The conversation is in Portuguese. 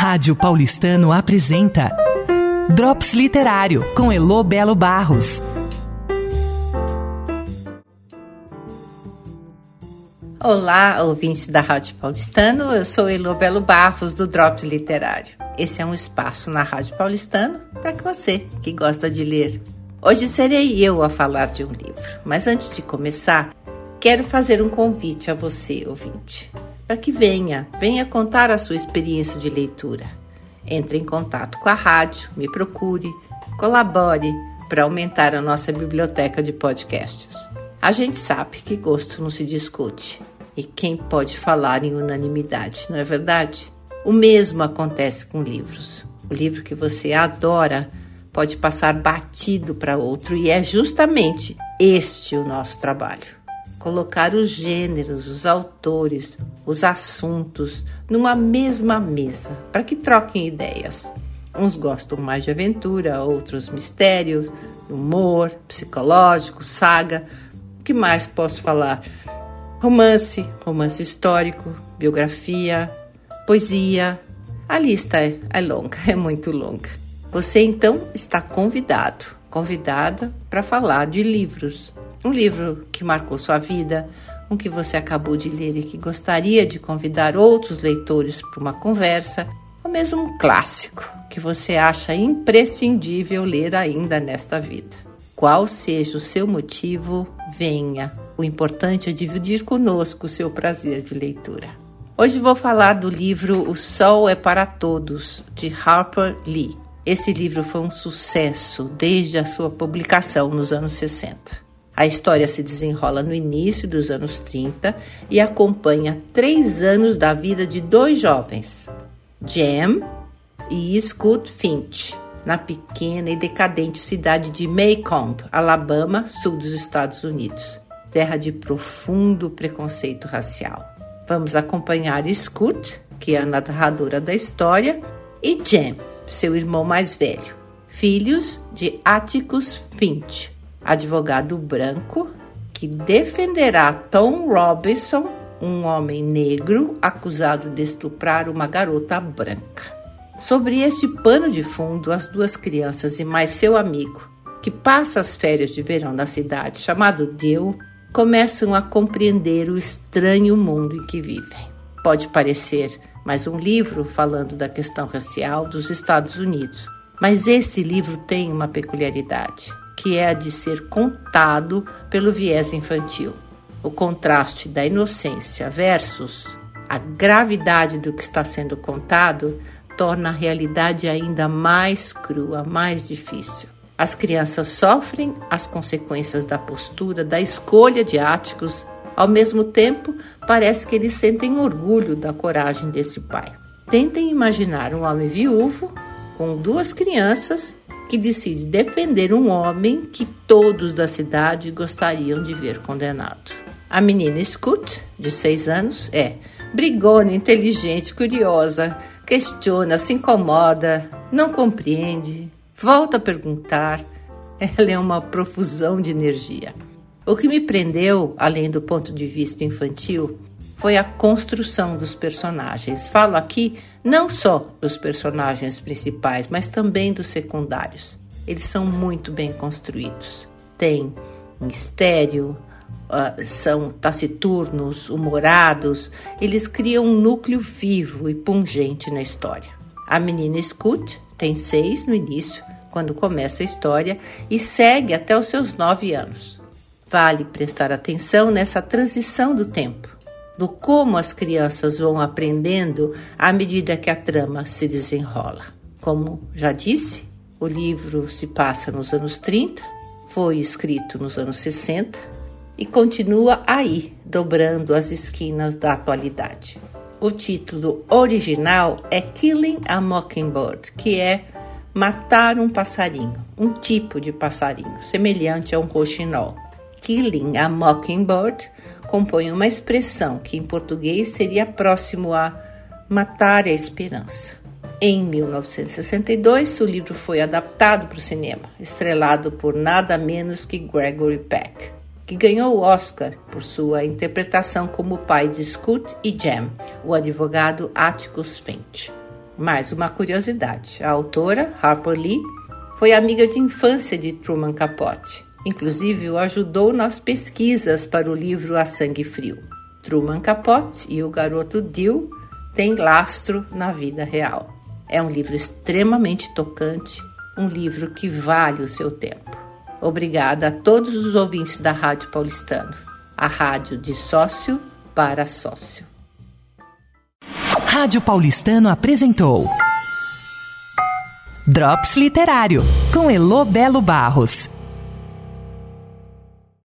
Rádio Paulistano apresenta Drops Literário com Elo Belo Barros. Olá, ouvintes da Rádio Paulistano. Eu sou Elo Belo Barros do Drops Literário. Esse é um espaço na Rádio Paulistano para que você que gosta de ler. Hoje serei eu a falar de um livro, mas antes de começar, quero fazer um convite a você, ouvinte para que venha, venha contar a sua experiência de leitura. Entre em contato com a rádio, me procure, colabore para aumentar a nossa biblioteca de podcasts. A gente sabe que gosto não se discute. E quem pode falar em unanimidade, não é verdade? O mesmo acontece com livros. O livro que você adora pode passar batido para outro, e é justamente este o nosso trabalho colocar os gêneros, os autores, os assuntos numa mesma mesa para que troquem ideias. Uns gostam mais de aventura, outros mistérios, humor, psicológico, saga. O que mais posso falar? Romance, romance histórico, biografia, poesia. A lista é, é longa, é muito longa. Você então está convidado, convidada para falar de livros, um livro que marcou sua vida, um que você acabou de ler e que gostaria de convidar outros leitores para uma conversa, ou mesmo um clássico que você acha imprescindível ler ainda nesta vida. Qual seja o seu motivo, venha. O importante é dividir conosco o seu prazer de leitura. Hoje vou falar do livro O Sol é para Todos, de Harper Lee. Esse livro foi um sucesso desde a sua publicação nos anos 60. A história se desenrola no início dos anos 30 e acompanha três anos da vida de dois jovens, Jem e Scott Finch, na pequena e decadente cidade de Maycomb, Alabama, sul dos Estados Unidos, terra de profundo preconceito racial. Vamos acompanhar Scott, que é a narradora da história, e Jem, seu irmão mais velho, filhos de Atticus Finch, advogado branco que defenderá Tom Robinson, um homem negro acusado de estuprar uma garota branca. Sobre este pano de fundo, as duas crianças e mais seu amigo, que passa as férias de verão na cidade, chamado Dale, começam a compreender o estranho mundo em que vivem. Pode parecer mais um livro falando da questão racial dos Estados Unidos, mas esse livro tem uma peculiaridade que é a de ser contado pelo viés infantil. O contraste da inocência versus a gravidade do que está sendo contado torna a realidade ainda mais crua, mais difícil. As crianças sofrem as consequências da postura, da escolha de áticos. Ao mesmo tempo, parece que eles sentem orgulho da coragem desse pai. Tentem imaginar um homem viúvo com duas crianças que decide defender um homem que todos da cidade gostariam de ver condenado. A menina Scoot, de seis anos, é brigona, inteligente, curiosa, questiona, se incomoda, não compreende, volta a perguntar. Ela é uma profusão de energia. O que me prendeu, além do ponto de vista infantil, foi a construção dos personagens. Falo aqui não só dos personagens principais, mas também dos secundários. Eles são muito bem construídos. Tem mistério, uh, são taciturnos, humorados, eles criam um núcleo vivo e pungente na história. A menina Scoot tem seis no início, quando começa a história, e segue até os seus nove anos. Vale prestar atenção nessa transição do tempo do como as crianças vão aprendendo à medida que a trama se desenrola. Como já disse, o livro se passa nos anos 30, foi escrito nos anos 60 e continua aí, dobrando as esquinas da atualidade. O título original é Killing a Mockingbird, que é matar um passarinho, um tipo de passarinho, semelhante a um roxinol. Killing a Mockingbird compõe uma expressão que em português seria próximo a matar a esperança. Em 1962, o livro foi adaptado para o cinema, estrelado por nada menos que Gregory Peck, que ganhou o Oscar por sua interpretação como pai de Scoot e Jem, o advogado Atticus Finch. Mais uma curiosidade: a autora, Harper Lee, foi amiga de infância de Truman Capote. Inclusive, o ajudou nas pesquisas para o livro A Sangue Frio. Truman Capote e o garoto Dill têm lastro na vida real. É um livro extremamente tocante, um livro que vale o seu tempo. Obrigada a todos os ouvintes da Rádio Paulistano, a rádio de sócio para sócio. Rádio Paulistano apresentou Drops Literário com Elo Belo Barros.